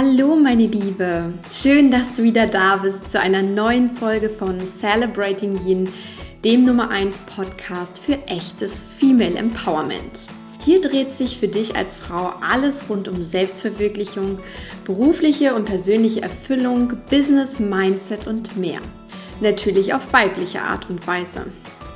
Hallo meine Liebe, schön, dass du wieder da bist zu einer neuen Folge von Celebrating Yin, dem Nummer 1 Podcast für echtes Female Empowerment. Hier dreht sich für dich als Frau alles rund um Selbstverwirklichung, berufliche und persönliche Erfüllung, Business, Mindset und mehr. Natürlich auf weibliche Art und Weise.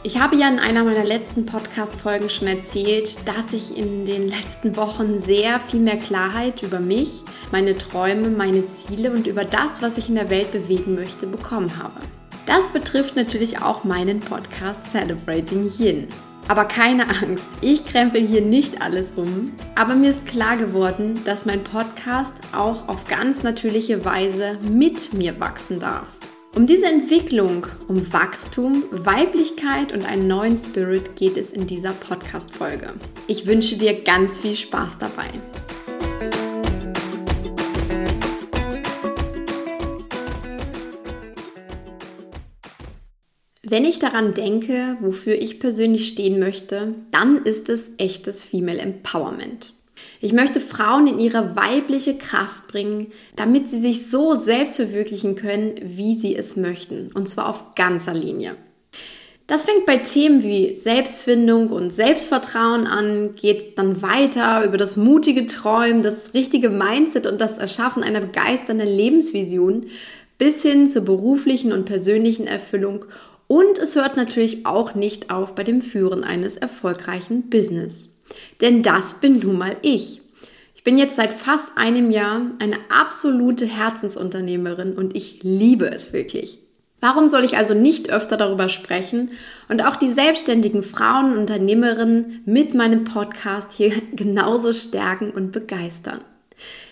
Ich habe ja in einer meiner letzten Podcast-Folgen schon erzählt, dass ich in den letzten Wochen sehr viel mehr Klarheit über mich, meine Träume, meine Ziele und über das, was ich in der Welt bewegen möchte, bekommen habe. Das betrifft natürlich auch meinen Podcast Celebrating Yin. Aber keine Angst, ich krempel hier nicht alles um. Aber mir ist klar geworden, dass mein Podcast auch auf ganz natürliche Weise mit mir wachsen darf. Um diese Entwicklung, um Wachstum, Weiblichkeit und einen neuen Spirit geht es in dieser Podcast-Folge. Ich wünsche dir ganz viel Spaß dabei. Wenn ich daran denke, wofür ich persönlich stehen möchte, dann ist es echtes Female Empowerment. Ich möchte Frauen in ihre weibliche Kraft bringen, damit sie sich so selbst verwirklichen können, wie sie es möchten. Und zwar auf ganzer Linie. Das fängt bei Themen wie Selbstfindung und Selbstvertrauen an, geht dann weiter über das mutige Träumen, das richtige Mindset und das Erschaffen einer begeisternden Lebensvision bis hin zur beruflichen und persönlichen Erfüllung. Und es hört natürlich auch nicht auf bei dem Führen eines erfolgreichen Business. Denn das bin nun mal ich. Ich bin jetzt seit fast einem Jahr eine absolute Herzensunternehmerin und ich liebe es wirklich. Warum soll ich also nicht öfter darüber sprechen und auch die selbstständigen Frauen und Unternehmerinnen mit meinem Podcast hier genauso stärken und begeistern?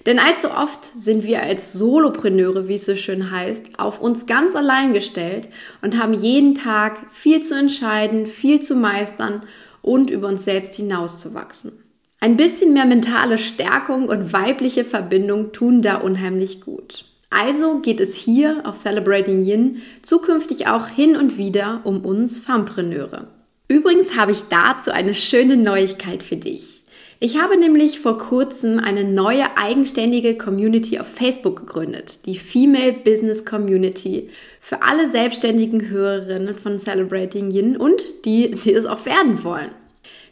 Denn allzu oft sind wir als Solopreneure, wie es so schön heißt, auf uns ganz allein gestellt und haben jeden Tag viel zu entscheiden, viel zu meistern und über uns selbst hinauszuwachsen. Ein bisschen mehr mentale Stärkung und weibliche Verbindung tun da unheimlich gut. Also geht es hier auf Celebrating Yin zukünftig auch hin und wieder um uns Fempreneure. Übrigens habe ich dazu eine schöne Neuigkeit für dich. Ich habe nämlich vor kurzem eine neue eigenständige Community auf Facebook gegründet, die Female Business Community, für alle selbstständigen Hörerinnen von Celebrating Yin und die, die es auch werden wollen.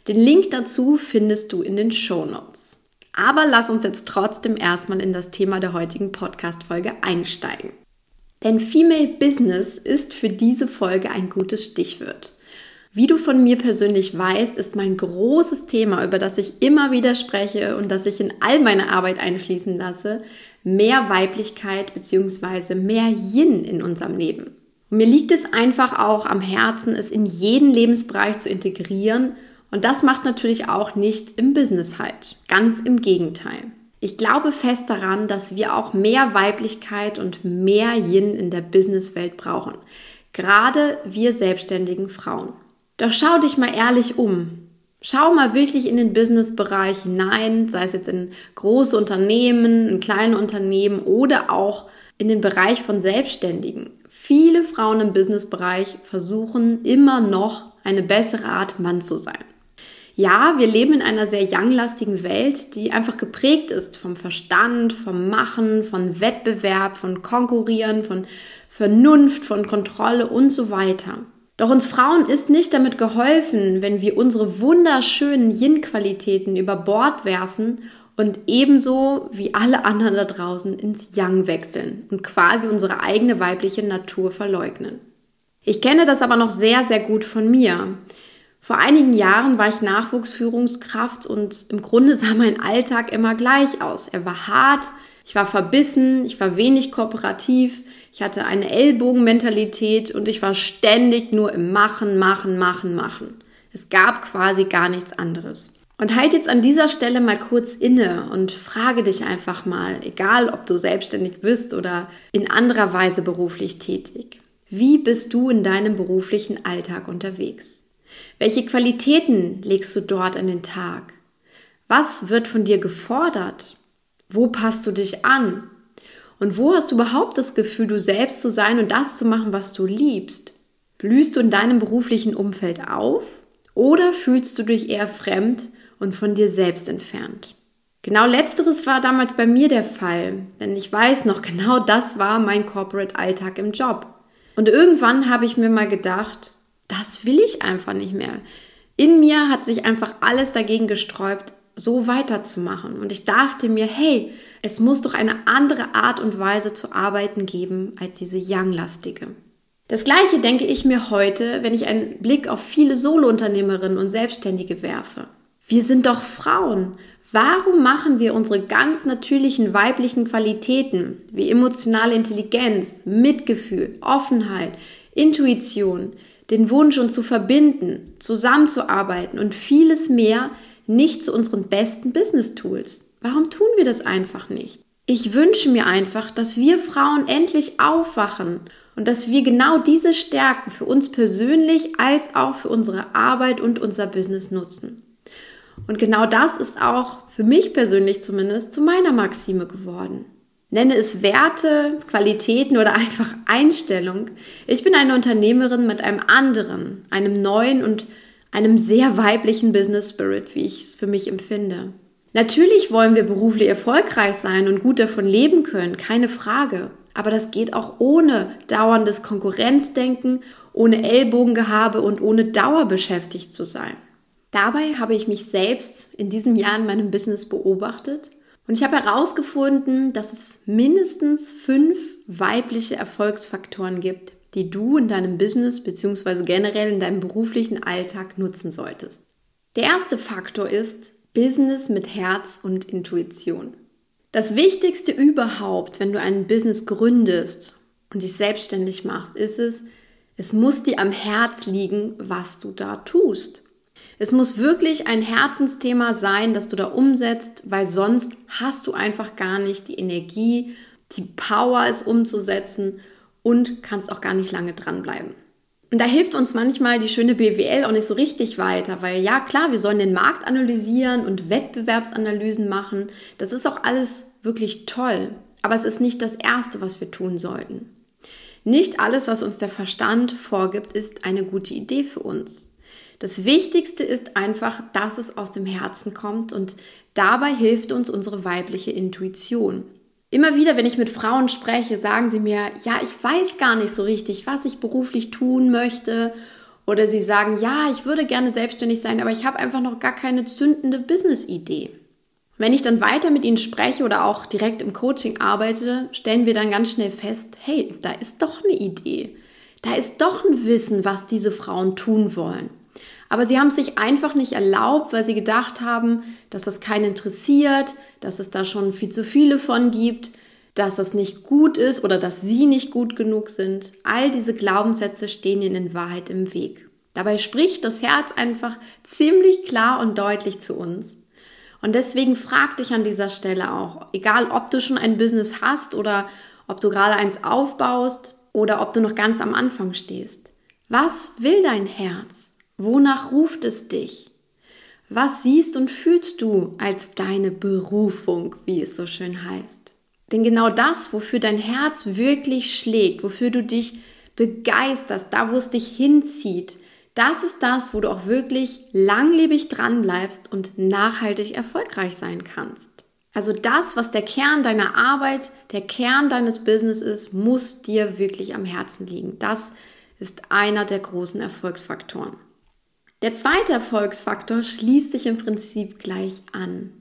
Den Link dazu findest du in den Show Notes. Aber lass uns jetzt trotzdem erstmal in das Thema der heutigen Podcast-Folge einsteigen. Denn Female Business ist für diese Folge ein gutes Stichwort. Wie du von mir persönlich weißt, ist mein großes Thema, über das ich immer wieder spreche und das ich in all meine Arbeit einfließen lasse, mehr Weiblichkeit bzw. mehr Yin in unserem Leben. Und mir liegt es einfach auch am Herzen, es in jeden Lebensbereich zu integrieren und das macht natürlich auch nicht im Business halt. Ganz im Gegenteil. Ich glaube fest daran, dass wir auch mehr Weiblichkeit und mehr Yin in der Businesswelt brauchen. Gerade wir selbstständigen Frauen. Doch schau dich mal ehrlich um. Schau mal wirklich in den Businessbereich hinein, sei es jetzt in große Unternehmen, in kleine Unternehmen oder auch in den Bereich von Selbstständigen. Viele Frauen im Businessbereich versuchen immer noch eine bessere Art Mann zu sein. Ja, wir leben in einer sehr younglastigen Welt, die einfach geprägt ist vom Verstand, vom Machen, von Wettbewerb, von Konkurrieren, von Vernunft, von Kontrolle und so weiter. Doch uns Frauen ist nicht damit geholfen, wenn wir unsere wunderschönen Yin-Qualitäten über Bord werfen und ebenso wie alle anderen da draußen ins Yang wechseln und quasi unsere eigene weibliche Natur verleugnen. Ich kenne das aber noch sehr, sehr gut von mir. Vor einigen Jahren war ich Nachwuchsführungskraft und im Grunde sah mein Alltag immer gleich aus. Er war hart, ich war verbissen, ich war wenig kooperativ, ich hatte eine Ellbogenmentalität und ich war ständig nur im Machen, Machen, Machen, Machen. Es gab quasi gar nichts anderes. Und halt jetzt an dieser Stelle mal kurz inne und frage dich einfach mal, egal ob du selbstständig bist oder in anderer Weise beruflich tätig, wie bist du in deinem beruflichen Alltag unterwegs? Welche Qualitäten legst du dort an den Tag? Was wird von dir gefordert? Wo passt du dich an? Und wo hast du überhaupt das Gefühl, du selbst zu sein und das zu machen, was du liebst? Blühst du in deinem beruflichen Umfeld auf oder fühlst du dich eher fremd und von dir selbst entfernt? Genau letzteres war damals bei mir der Fall, denn ich weiß noch, genau das war mein Corporate-Alltag im Job. Und irgendwann habe ich mir mal gedacht, das will ich einfach nicht mehr. In mir hat sich einfach alles dagegen gesträubt, so weiterzumachen. Und ich dachte mir, hey, es muss doch eine andere Art und Weise zu arbeiten geben als diese Young-lastige. Das gleiche denke ich mir heute, wenn ich einen Blick auf viele Solo-Unternehmerinnen und Selbstständige werfe. Wir sind doch Frauen. Warum machen wir unsere ganz natürlichen weiblichen Qualitäten wie emotionale Intelligenz, Mitgefühl, Offenheit, Intuition, den Wunsch, uns zu verbinden, zusammenzuarbeiten und vieles mehr nicht zu unseren besten Business-Tools? Warum tun wir das einfach nicht? Ich wünsche mir einfach, dass wir Frauen endlich aufwachen und dass wir genau diese Stärken für uns persönlich als auch für unsere Arbeit und unser Business nutzen. Und genau das ist auch für mich persönlich zumindest zu meiner Maxime geworden. Nenne es Werte, Qualitäten oder einfach Einstellung. Ich bin eine Unternehmerin mit einem anderen, einem neuen und einem sehr weiblichen Business Spirit, wie ich es für mich empfinde. Natürlich wollen wir beruflich erfolgreich sein und gut davon leben können, keine Frage. Aber das geht auch ohne dauerndes Konkurrenzdenken, ohne Ellbogengehabe und ohne Dauer beschäftigt zu sein. Dabei habe ich mich selbst in diesem Jahr in meinem Business beobachtet und ich habe herausgefunden, dass es mindestens fünf weibliche Erfolgsfaktoren gibt, die du in deinem Business bzw. generell in deinem beruflichen Alltag nutzen solltest. Der erste Faktor ist Business mit Herz und Intuition. Das Wichtigste überhaupt, wenn du ein Business gründest und dich selbstständig machst, ist es, es muss dir am Herz liegen, was du da tust. Es muss wirklich ein Herzensthema sein, das du da umsetzt, weil sonst hast du einfach gar nicht die Energie, die Power, es umzusetzen und kannst auch gar nicht lange dranbleiben. Und da hilft uns manchmal die schöne BWL auch nicht so richtig weiter, weil ja klar, wir sollen den Markt analysieren und Wettbewerbsanalysen machen. Das ist auch alles wirklich toll, aber es ist nicht das Erste, was wir tun sollten. Nicht alles, was uns der Verstand vorgibt, ist eine gute Idee für uns. Das Wichtigste ist einfach, dass es aus dem Herzen kommt und dabei hilft uns unsere weibliche Intuition. Immer wieder, wenn ich mit Frauen spreche, sagen sie mir, ja, ich weiß gar nicht so richtig, was ich beruflich tun möchte. Oder sie sagen, ja, ich würde gerne selbstständig sein, aber ich habe einfach noch gar keine zündende Business-Idee. Wenn ich dann weiter mit ihnen spreche oder auch direkt im Coaching arbeite, stellen wir dann ganz schnell fest, hey, da ist doch eine Idee. Da ist doch ein Wissen, was diese Frauen tun wollen. Aber sie haben es sich einfach nicht erlaubt, weil sie gedacht haben, dass das keinen interessiert, dass es da schon viel zu viele von gibt, dass das nicht gut ist oder dass sie nicht gut genug sind. All diese Glaubenssätze stehen ihnen in Wahrheit im Weg. Dabei spricht das Herz einfach ziemlich klar und deutlich zu uns. Und deswegen frag dich an dieser Stelle auch, egal ob du schon ein Business hast oder ob du gerade eins aufbaust oder ob du noch ganz am Anfang stehst. Was will dein Herz? Wonach ruft es dich? Was siehst und fühlst du als deine Berufung, wie es so schön heißt? Denn genau das, wofür dein Herz wirklich schlägt, wofür du dich begeisterst, da wo es dich hinzieht, das ist das, wo du auch wirklich langlebig dranbleibst und nachhaltig erfolgreich sein kannst. Also das, was der Kern deiner Arbeit, der Kern deines Business ist, muss dir wirklich am Herzen liegen. Das ist einer der großen Erfolgsfaktoren. Der zweite Erfolgsfaktor schließt sich im Prinzip gleich an.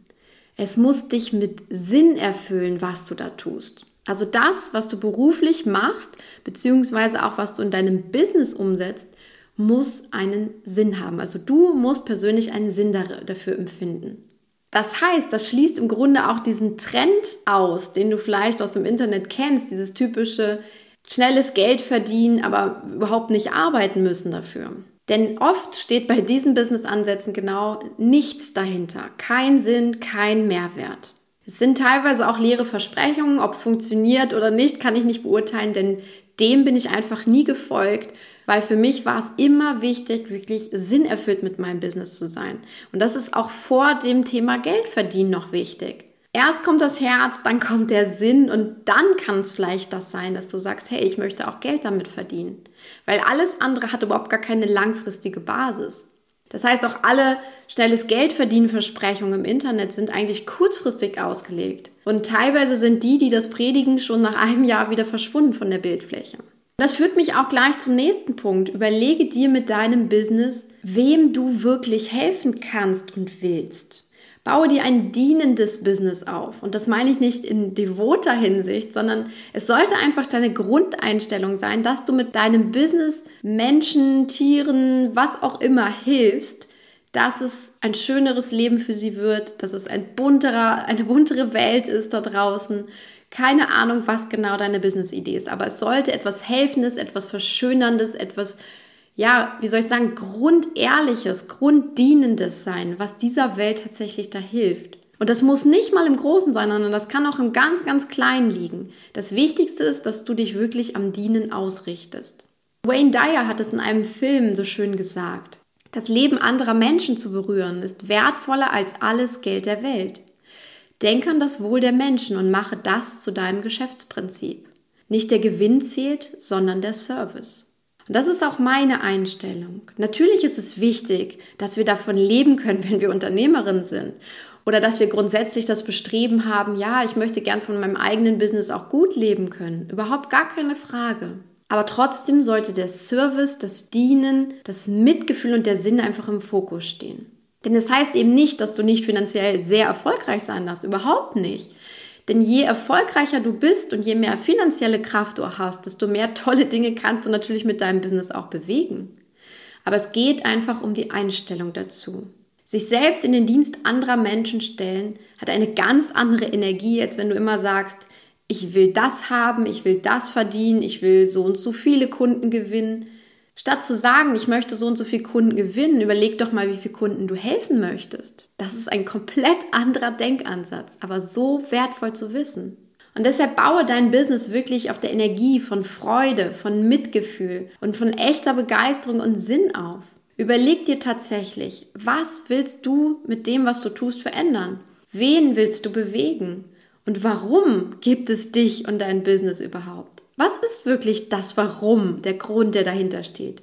Es muss dich mit Sinn erfüllen, was du da tust. Also das, was du beruflich machst, beziehungsweise auch was du in deinem Business umsetzt, muss einen Sinn haben. Also du musst persönlich einen Sinn dafür empfinden. Das heißt, das schließt im Grunde auch diesen Trend aus, den du vielleicht aus dem Internet kennst, dieses typische schnelles Geld verdienen, aber überhaupt nicht arbeiten müssen dafür. Denn oft steht bei diesen Business-Ansätzen genau nichts dahinter. Kein Sinn, kein Mehrwert. Es sind teilweise auch leere Versprechungen. Ob es funktioniert oder nicht, kann ich nicht beurteilen, denn dem bin ich einfach nie gefolgt, weil für mich war es immer wichtig, wirklich sinnerfüllt mit meinem Business zu sein. Und das ist auch vor dem Thema Geldverdienen noch wichtig. Erst kommt das Herz, dann kommt der Sinn und dann kann es vielleicht das sein, dass du sagst, hey, ich möchte auch Geld damit verdienen. Weil alles andere hat überhaupt gar keine langfristige Basis. Das heißt, auch alle schnelles Geld verdienen Versprechungen im Internet sind eigentlich kurzfristig ausgelegt. Und teilweise sind die, die das predigen, schon nach einem Jahr wieder verschwunden von der Bildfläche. Das führt mich auch gleich zum nächsten Punkt. Überlege dir mit deinem Business, wem du wirklich helfen kannst und willst. Baue dir ein dienendes Business auf. Und das meine ich nicht in devoter Hinsicht, sondern es sollte einfach deine Grundeinstellung sein, dass du mit deinem Business Menschen, Tieren, was auch immer hilfst, dass es ein schöneres Leben für sie wird, dass es ein bunterer, eine buntere Welt ist da draußen, keine Ahnung, was genau deine Business-Idee ist, aber es sollte etwas Helfendes, etwas Verschönerndes, etwas, ja, wie soll ich sagen, Grundehrliches, Grunddienendes sein, was dieser Welt tatsächlich da hilft. Und das muss nicht mal im Großen sein, sondern das kann auch im ganz, ganz Kleinen liegen. Das Wichtigste ist, dass du dich wirklich am Dienen ausrichtest. Wayne Dyer hat es in einem Film so schön gesagt. Das Leben anderer Menschen zu berühren ist wertvoller als alles Geld der Welt. Denk an das Wohl der Menschen und mache das zu deinem Geschäftsprinzip. Nicht der Gewinn zählt, sondern der Service. Und das ist auch meine Einstellung. Natürlich ist es wichtig, dass wir davon leben können, wenn wir Unternehmerin sind. Oder dass wir grundsätzlich das Bestreben haben, ja, ich möchte gern von meinem eigenen Business auch gut leben können. Überhaupt gar keine Frage. Aber trotzdem sollte der Service, das Dienen, das Mitgefühl und der Sinn einfach im Fokus stehen. Denn das heißt eben nicht, dass du nicht finanziell sehr erfolgreich sein darfst. Überhaupt nicht. Denn je erfolgreicher du bist und je mehr finanzielle Kraft du hast, desto mehr tolle Dinge kannst du natürlich mit deinem Business auch bewegen. Aber es geht einfach um die Einstellung dazu. Sich selbst in den Dienst anderer Menschen stellen, hat eine ganz andere Energie, als wenn du immer sagst, ich will das haben, ich will das verdienen, ich will so und so viele Kunden gewinnen. Statt zu sagen, ich möchte so und so viele Kunden gewinnen, überleg doch mal, wie viele Kunden du helfen möchtest. Das ist ein komplett anderer Denkansatz, aber so wertvoll zu wissen. Und deshalb baue dein Business wirklich auf der Energie von Freude, von Mitgefühl und von echter Begeisterung und Sinn auf. Überleg dir tatsächlich, was willst du mit dem, was du tust, verändern? Wen willst du bewegen? Und warum gibt es dich und dein Business überhaupt? Was ist wirklich das Warum, der Grund, der dahinter steht?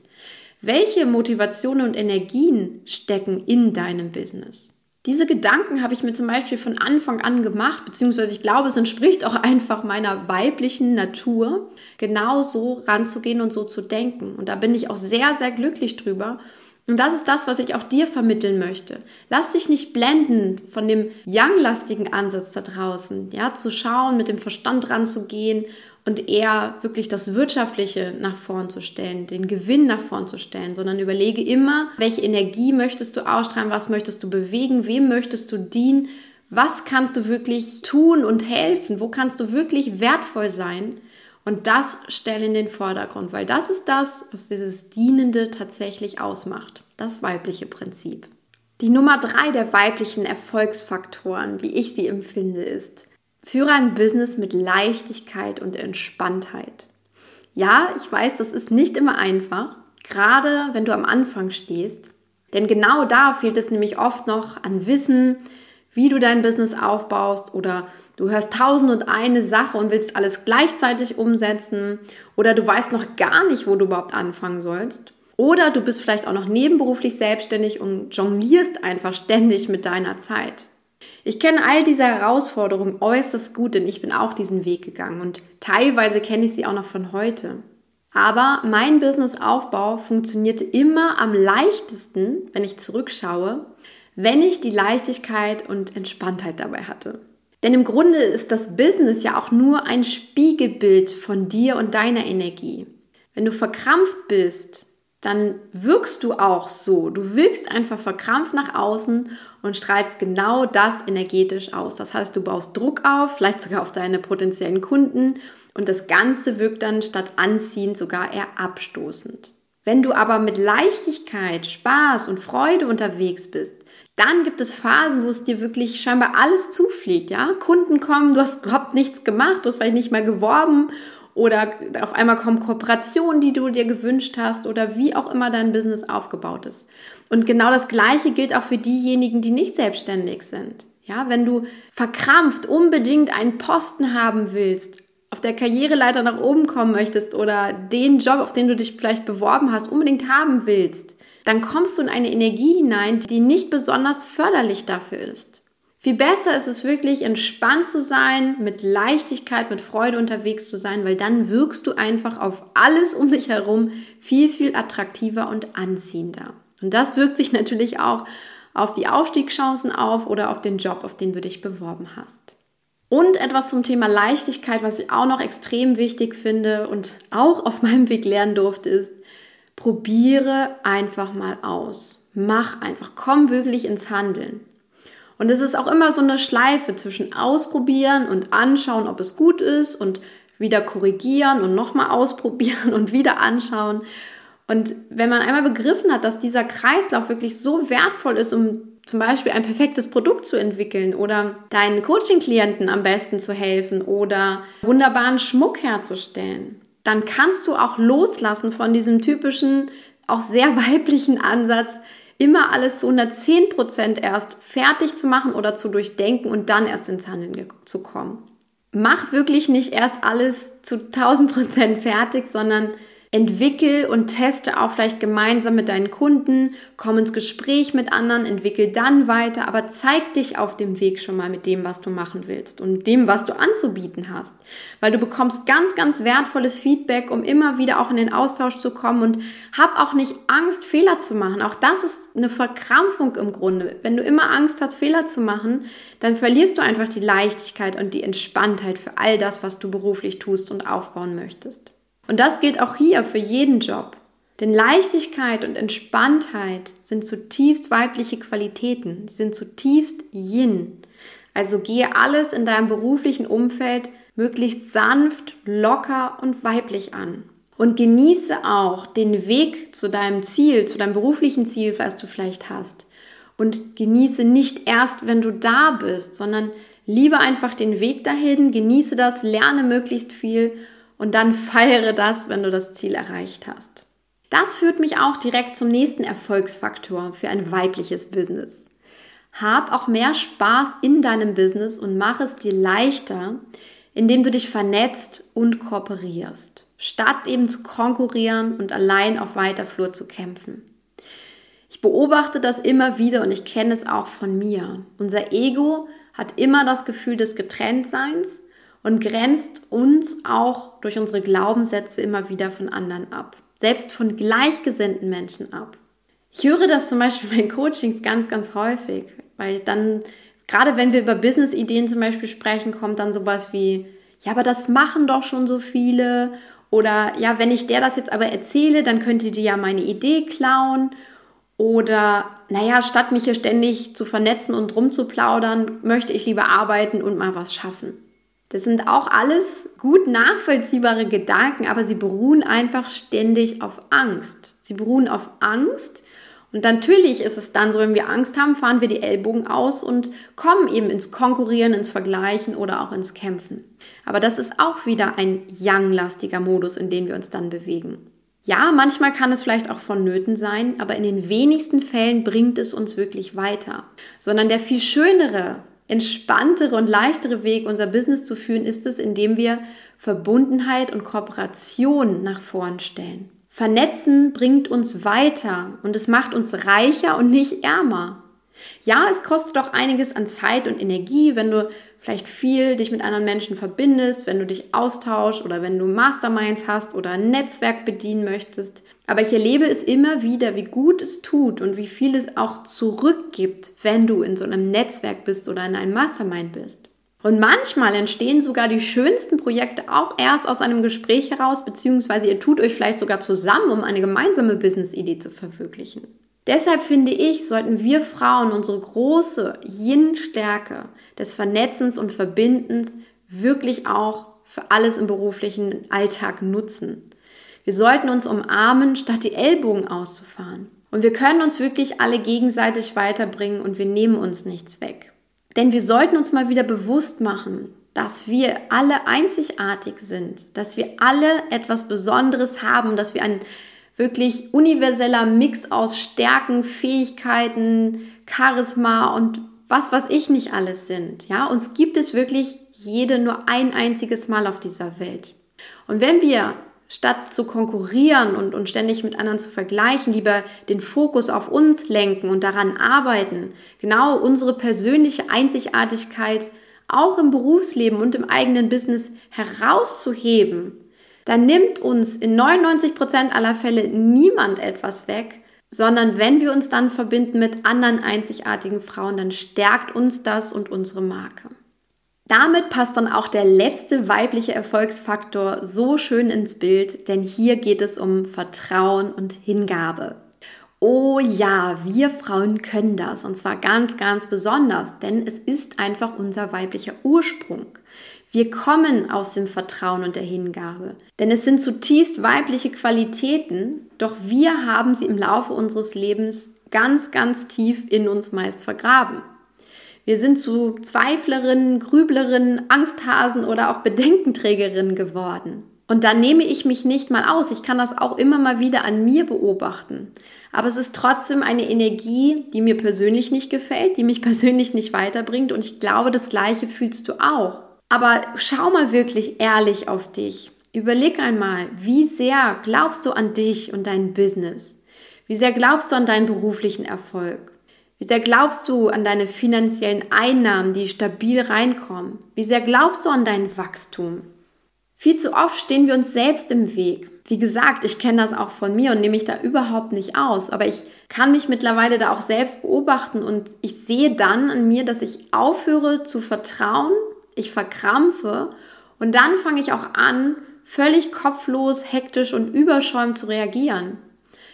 Welche Motivationen und Energien stecken in deinem Business? Diese Gedanken habe ich mir zum Beispiel von Anfang an gemacht, beziehungsweise ich glaube, es entspricht auch einfach meiner weiblichen Natur, genau so ranzugehen und so zu denken. Und da bin ich auch sehr, sehr glücklich drüber. Und das ist das, was ich auch dir vermitteln möchte. Lass dich nicht blenden von dem young-lastigen Ansatz da draußen, ja, zu schauen, mit dem Verstand ranzugehen und eher wirklich das Wirtschaftliche nach vorn zu stellen, den Gewinn nach vorn zu stellen, sondern überlege immer, welche Energie möchtest du ausstrahlen, was möchtest du bewegen, wem möchtest du dienen, was kannst du wirklich tun und helfen, wo kannst du wirklich wertvoll sein und das stelle in den Vordergrund, weil das ist das, was dieses Dienende tatsächlich ausmacht, das weibliche Prinzip. Die Nummer drei der weiblichen Erfolgsfaktoren, wie ich sie empfinde, ist, Führe ein Business mit Leichtigkeit und Entspanntheit. Ja, ich weiß, das ist nicht immer einfach, gerade wenn du am Anfang stehst. Denn genau da fehlt es nämlich oft noch an Wissen, wie du dein Business aufbaust oder du hörst tausend und eine Sache und willst alles gleichzeitig umsetzen oder du weißt noch gar nicht, wo du überhaupt anfangen sollst. Oder du bist vielleicht auch noch nebenberuflich selbstständig und jonglierst einfach ständig mit deiner Zeit. Ich kenne all diese Herausforderungen äußerst gut, denn ich bin auch diesen Weg gegangen und teilweise kenne ich sie auch noch von heute. Aber mein Businessaufbau funktionierte immer am leichtesten, wenn ich zurückschaue, wenn ich die Leichtigkeit und Entspanntheit dabei hatte. Denn im Grunde ist das Business ja auch nur ein Spiegelbild von dir und deiner Energie. Wenn du verkrampft bist, dann wirkst du auch so. Du wirkst einfach verkrampft nach außen und strahlst genau das energetisch aus. Das heißt, du baust Druck auf, vielleicht sogar auf deine potenziellen Kunden und das Ganze wirkt dann statt anziehend sogar eher abstoßend. Wenn du aber mit Leichtigkeit, Spaß und Freude unterwegs bist, dann gibt es Phasen, wo es dir wirklich scheinbar alles zufliegt, ja? Kunden kommen, du hast überhaupt nichts gemacht, du hast vielleicht nicht mal geworben oder auf einmal kommen Kooperationen, die du dir gewünscht hast oder wie auch immer dein Business aufgebaut ist. Und genau das Gleiche gilt auch für diejenigen, die nicht selbstständig sind. Ja, wenn du verkrampft unbedingt einen Posten haben willst, auf der Karriereleiter nach oben kommen möchtest oder den Job, auf den du dich vielleicht beworben hast, unbedingt haben willst, dann kommst du in eine Energie hinein, die nicht besonders förderlich dafür ist. Viel besser ist es wirklich, entspannt zu sein, mit Leichtigkeit, mit Freude unterwegs zu sein, weil dann wirkst du einfach auf alles um dich herum viel, viel attraktiver und anziehender. Und das wirkt sich natürlich auch auf die Aufstiegschancen auf oder auf den Job, auf den du dich beworben hast. Und etwas zum Thema Leichtigkeit, was ich auch noch extrem wichtig finde und auch auf meinem Weg lernen durfte, ist, probiere einfach mal aus. Mach einfach, komm wirklich ins Handeln. Und es ist auch immer so eine Schleife zwischen ausprobieren und anschauen, ob es gut ist und wieder korrigieren und nochmal ausprobieren und wieder anschauen. Und wenn man einmal begriffen hat, dass dieser Kreislauf wirklich so wertvoll ist, um zum Beispiel ein perfektes Produkt zu entwickeln oder deinen Coaching-Klienten am besten zu helfen oder wunderbaren Schmuck herzustellen, dann kannst du auch loslassen von diesem typischen, auch sehr weiblichen Ansatz, immer alles zu 110 Prozent erst fertig zu machen oder zu durchdenken und dann erst ins Handeln zu kommen. Mach wirklich nicht erst alles zu 1000 Prozent fertig, sondern entwickel und teste auch vielleicht gemeinsam mit deinen Kunden, komm ins Gespräch mit anderen, entwickel dann weiter, aber zeig dich auf dem Weg schon mal mit dem, was du machen willst und dem, was du anzubieten hast, weil du bekommst ganz, ganz wertvolles Feedback, um immer wieder auch in den Austausch zu kommen und hab auch nicht Angst, Fehler zu machen. Auch das ist eine Verkrampfung im Grunde. Wenn du immer Angst hast, Fehler zu machen, dann verlierst du einfach die Leichtigkeit und die Entspanntheit für all das, was du beruflich tust und aufbauen möchtest. Und das gilt auch hier für jeden Job. Denn Leichtigkeit und Entspanntheit sind zutiefst weibliche Qualitäten, sie sind zutiefst Yin. Also gehe alles in deinem beruflichen Umfeld möglichst sanft, locker und weiblich an. Und genieße auch den Weg zu deinem Ziel, zu deinem beruflichen Ziel, was du vielleicht hast. Und genieße nicht erst, wenn du da bist, sondern liebe einfach den Weg dahin, genieße das, lerne möglichst viel und dann feiere das, wenn du das Ziel erreicht hast. Das führt mich auch direkt zum nächsten Erfolgsfaktor für ein weibliches Business. Hab auch mehr Spaß in deinem Business und mach es dir leichter, indem du dich vernetzt und kooperierst, statt eben zu konkurrieren und allein auf weiter Flur zu kämpfen. Ich beobachte das immer wieder und ich kenne es auch von mir. Unser Ego hat immer das Gefühl des Getrenntseins und grenzt uns auch durch unsere Glaubenssätze immer wieder von anderen ab. Selbst von gleichgesinnten Menschen ab. Ich höre das zum Beispiel bei Coachings ganz, ganz häufig, weil dann, gerade wenn wir über Business-Ideen zum Beispiel sprechen, kommt dann sowas wie, ja, aber das machen doch schon so viele. Oder ja, wenn ich der das jetzt aber erzähle, dann könnte die ja meine Idee klauen. Oder naja, statt mich hier ständig zu vernetzen und rumzuplaudern, möchte ich lieber arbeiten und mal was schaffen. Das sind auch alles gut nachvollziehbare Gedanken, aber sie beruhen einfach ständig auf Angst. Sie beruhen auf Angst. Und natürlich ist es dann so, wenn wir Angst haben, fahren wir die Ellbogen aus und kommen eben ins Konkurrieren, ins Vergleichen oder auch ins Kämpfen. Aber das ist auch wieder ein Yang-lastiger Modus, in den wir uns dann bewegen. Ja, manchmal kann es vielleicht auch vonnöten sein, aber in den wenigsten Fällen bringt es uns wirklich weiter. Sondern der viel schönere entspanntere und leichtere Weg, unser Business zu führen, ist es, indem wir Verbundenheit und Kooperation nach vorn stellen. Vernetzen bringt uns weiter und es macht uns reicher und nicht ärmer. Ja, es kostet auch einiges an Zeit und Energie, wenn du vielleicht viel dich mit anderen Menschen verbindest, wenn du dich austauschst oder wenn du Masterminds hast oder ein Netzwerk bedienen möchtest. Aber ich erlebe es immer wieder, wie gut es tut und wie viel es auch zurückgibt, wenn du in so einem Netzwerk bist oder in einem Mastermind bist. Und manchmal entstehen sogar die schönsten Projekte auch erst aus einem Gespräch heraus, beziehungsweise ihr tut euch vielleicht sogar zusammen, um eine gemeinsame Business-Idee zu verwirklichen. Deshalb finde ich, sollten wir Frauen unsere große Yin-Stärke des Vernetzens und Verbindens wirklich auch für alles im beruflichen Alltag nutzen. Wir sollten uns umarmen, statt die Ellbogen auszufahren. Und wir können uns wirklich alle gegenseitig weiterbringen und wir nehmen uns nichts weg. Denn wir sollten uns mal wieder bewusst machen, dass wir alle einzigartig sind, dass wir alle etwas Besonderes haben, dass wir ein wirklich universeller Mix aus Stärken, Fähigkeiten, Charisma und was, was ich nicht alles sind. Ja, uns gibt es wirklich jede nur ein einziges Mal auf dieser Welt. Und wenn wir Statt zu konkurrieren und, und ständig mit anderen zu vergleichen, lieber den Fokus auf uns lenken und daran arbeiten, genau unsere persönliche Einzigartigkeit auch im Berufsleben und im eigenen Business herauszuheben, dann nimmt uns in 99 Prozent aller Fälle niemand etwas weg, sondern wenn wir uns dann verbinden mit anderen einzigartigen Frauen, dann stärkt uns das und unsere Marke. Damit passt dann auch der letzte weibliche Erfolgsfaktor so schön ins Bild, denn hier geht es um Vertrauen und Hingabe. Oh ja, wir Frauen können das und zwar ganz, ganz besonders, denn es ist einfach unser weiblicher Ursprung. Wir kommen aus dem Vertrauen und der Hingabe, denn es sind zutiefst weibliche Qualitäten, doch wir haben sie im Laufe unseres Lebens ganz, ganz tief in uns meist vergraben. Wir sind zu Zweiflerinnen, Grüblerinnen, Angsthasen oder auch Bedenkenträgerinnen geworden. Und da nehme ich mich nicht mal aus. Ich kann das auch immer mal wieder an mir beobachten. Aber es ist trotzdem eine Energie, die mir persönlich nicht gefällt, die mich persönlich nicht weiterbringt. Und ich glaube, das Gleiche fühlst du auch. Aber schau mal wirklich ehrlich auf dich. Überleg einmal, wie sehr glaubst du an dich und dein Business? Wie sehr glaubst du an deinen beruflichen Erfolg? Wie sehr glaubst du an deine finanziellen Einnahmen, die stabil reinkommen? Wie sehr glaubst du an dein Wachstum? Viel zu oft stehen wir uns selbst im Weg. Wie gesagt, ich kenne das auch von mir und nehme mich da überhaupt nicht aus, aber ich kann mich mittlerweile da auch selbst beobachten und ich sehe dann an mir, dass ich aufhöre zu vertrauen, ich verkrampfe und dann fange ich auch an, völlig kopflos, hektisch und überschäumt zu reagieren.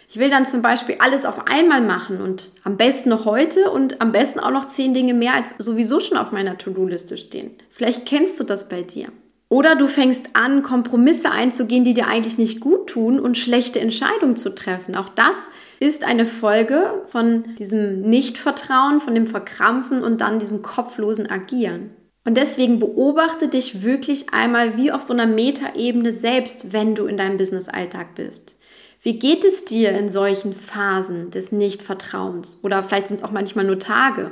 Ich will dann zum Beispiel alles auf einmal machen und am besten noch heute und am besten auch noch zehn Dinge mehr, als sowieso schon auf meiner To-Do-Liste stehen. Vielleicht kennst du das bei dir. Oder du fängst an, Kompromisse einzugehen, die dir eigentlich nicht gut tun und schlechte Entscheidungen zu treffen. Auch das ist eine Folge von diesem Nichtvertrauen, von dem Verkrampfen und dann diesem kopflosen Agieren. Und deswegen beobachte dich wirklich einmal wie auf so einer Metaebene selbst, wenn du in deinem Business-Alltag bist. Wie geht es dir in solchen Phasen des Nichtvertrauens? Oder vielleicht sind es auch manchmal nur Tage.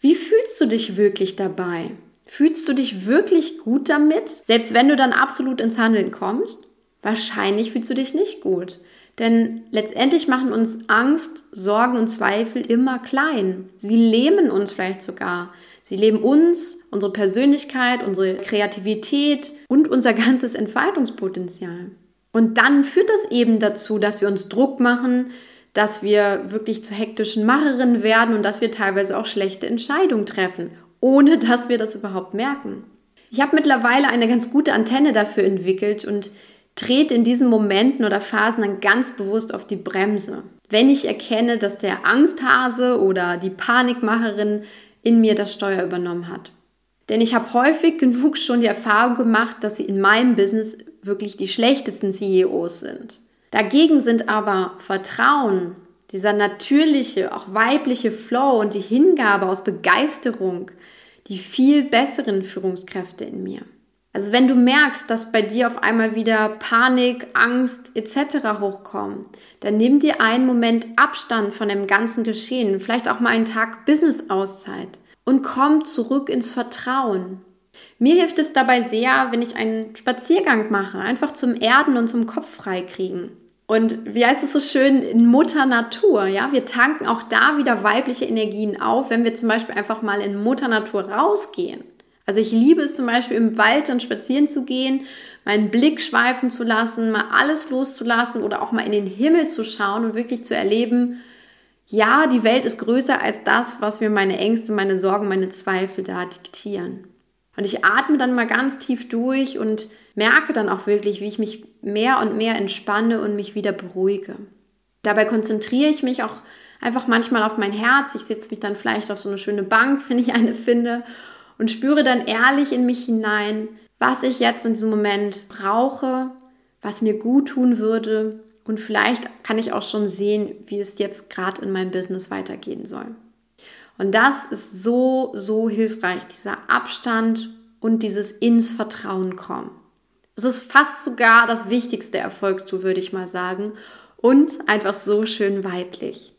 Wie fühlst du dich wirklich dabei? Fühlst du dich wirklich gut damit, selbst wenn du dann absolut ins Handeln kommst? Wahrscheinlich fühlst du dich nicht gut. Denn letztendlich machen uns Angst, Sorgen und Zweifel immer klein. Sie lähmen uns vielleicht sogar. Sie leben uns, unsere Persönlichkeit, unsere Kreativität und unser ganzes Entfaltungspotenzial. Und dann führt das eben dazu, dass wir uns Druck machen, dass wir wirklich zu hektischen Macherinnen werden und dass wir teilweise auch schlechte Entscheidungen treffen, ohne dass wir das überhaupt merken. Ich habe mittlerweile eine ganz gute Antenne dafür entwickelt und trete in diesen Momenten oder Phasen dann ganz bewusst auf die Bremse. Wenn ich erkenne, dass der Angsthase oder die Panikmacherin in mir das Steuer übernommen hat. Denn ich habe häufig genug schon die Erfahrung gemacht, dass sie in meinem Business wirklich die schlechtesten CEOs sind. Dagegen sind aber Vertrauen, dieser natürliche, auch weibliche Flow und die Hingabe aus Begeisterung die viel besseren Führungskräfte in mir. Also wenn du merkst, dass bei dir auf einmal wieder Panik, Angst etc. hochkommen, dann nimm dir einen Moment Abstand von dem ganzen Geschehen, vielleicht auch mal einen Tag Business-Auszeit und komm zurück ins Vertrauen. Mir hilft es dabei sehr, wenn ich einen Spaziergang mache, einfach zum Erden und zum Kopf freikriegen. Und wie heißt es so schön, in Mutter Natur, ja, wir tanken auch da wieder weibliche Energien auf, wenn wir zum Beispiel einfach mal in Mutter Natur rausgehen. Also ich liebe es zum Beispiel im Wald dann spazieren zu gehen, meinen Blick schweifen zu lassen, mal alles loszulassen oder auch mal in den Himmel zu schauen und wirklich zu erleben, ja, die Welt ist größer als das, was mir meine Ängste, meine Sorgen, meine Zweifel da diktieren. Und ich atme dann mal ganz tief durch und merke dann auch wirklich, wie ich mich mehr und mehr entspanne und mich wieder beruhige. Dabei konzentriere ich mich auch einfach manchmal auf mein Herz. Ich setze mich dann vielleicht auf so eine schöne Bank, wenn ich eine finde, und spüre dann ehrlich in mich hinein, was ich jetzt in diesem Moment brauche, was mir gut tun würde. Und vielleicht kann ich auch schon sehen, wie es jetzt gerade in meinem Business weitergehen soll. Und das ist so, so hilfreich, dieser Abstand und dieses ins Vertrauen kommen. Es ist fast sogar das wichtigste Erfolgstool, würde ich mal sagen. Und einfach so schön weiblich.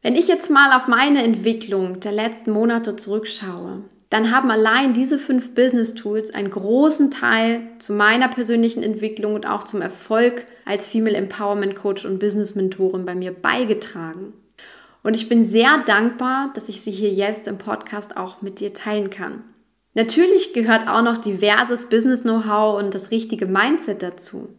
Wenn ich jetzt mal auf meine Entwicklung der letzten Monate zurückschaue, dann haben allein diese fünf Business Tools einen großen Teil zu meiner persönlichen Entwicklung und auch zum Erfolg als Female Empowerment Coach und Business Mentorin bei mir beigetragen. Und ich bin sehr dankbar, dass ich sie hier jetzt im Podcast auch mit dir teilen kann. Natürlich gehört auch noch diverses Business-Know-how und das richtige Mindset dazu.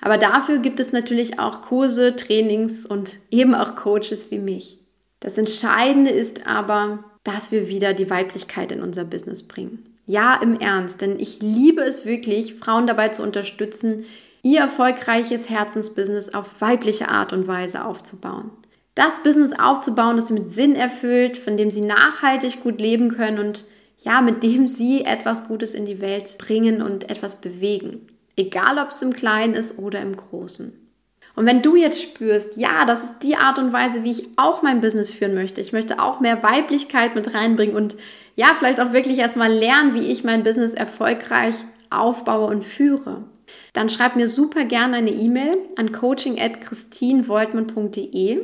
Aber dafür gibt es natürlich auch Kurse, Trainings und eben auch Coaches wie mich. Das Entscheidende ist aber, dass wir wieder die Weiblichkeit in unser Business bringen. Ja, im Ernst, denn ich liebe es wirklich, Frauen dabei zu unterstützen, ihr erfolgreiches Herzensbusiness auf weibliche Art und Weise aufzubauen. Das Business aufzubauen, das sie mit Sinn erfüllt, von dem sie nachhaltig gut leben können und ja, mit dem sie etwas Gutes in die Welt bringen und etwas bewegen. Egal, ob es im Kleinen ist oder im Großen. Und wenn du jetzt spürst, ja, das ist die Art und Weise, wie ich auch mein Business führen möchte, ich möchte auch mehr Weiblichkeit mit reinbringen und ja, vielleicht auch wirklich erstmal lernen, wie ich mein Business erfolgreich aufbaue und führe, dann schreib mir super gerne eine E-Mail an coaching@christinvoltmann.de,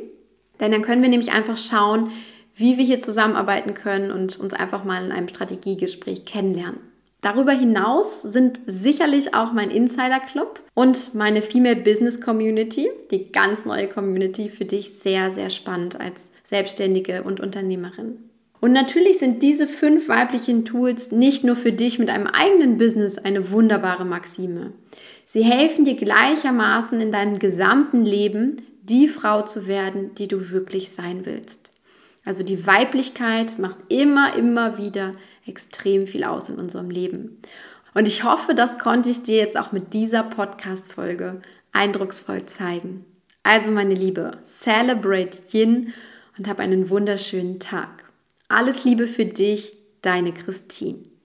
denn dann können wir nämlich einfach schauen, wie wir hier zusammenarbeiten können und uns einfach mal in einem Strategiegespräch kennenlernen. Darüber hinaus sind sicherlich auch mein Insider Club und meine Female Business Community, die ganz neue Community, für dich sehr, sehr spannend als Selbstständige und Unternehmerin. Und natürlich sind diese fünf weiblichen Tools nicht nur für dich mit einem eigenen Business eine wunderbare Maxime. Sie helfen dir gleichermaßen in deinem gesamten Leben, die Frau zu werden, die du wirklich sein willst. Also die Weiblichkeit macht immer, immer wieder extrem viel aus in unserem Leben. Und ich hoffe, das konnte ich dir jetzt auch mit dieser Podcast-Folge eindrucksvoll zeigen. Also, meine Liebe, celebrate Yin und hab einen wunderschönen Tag. Alles Liebe für dich, deine Christine.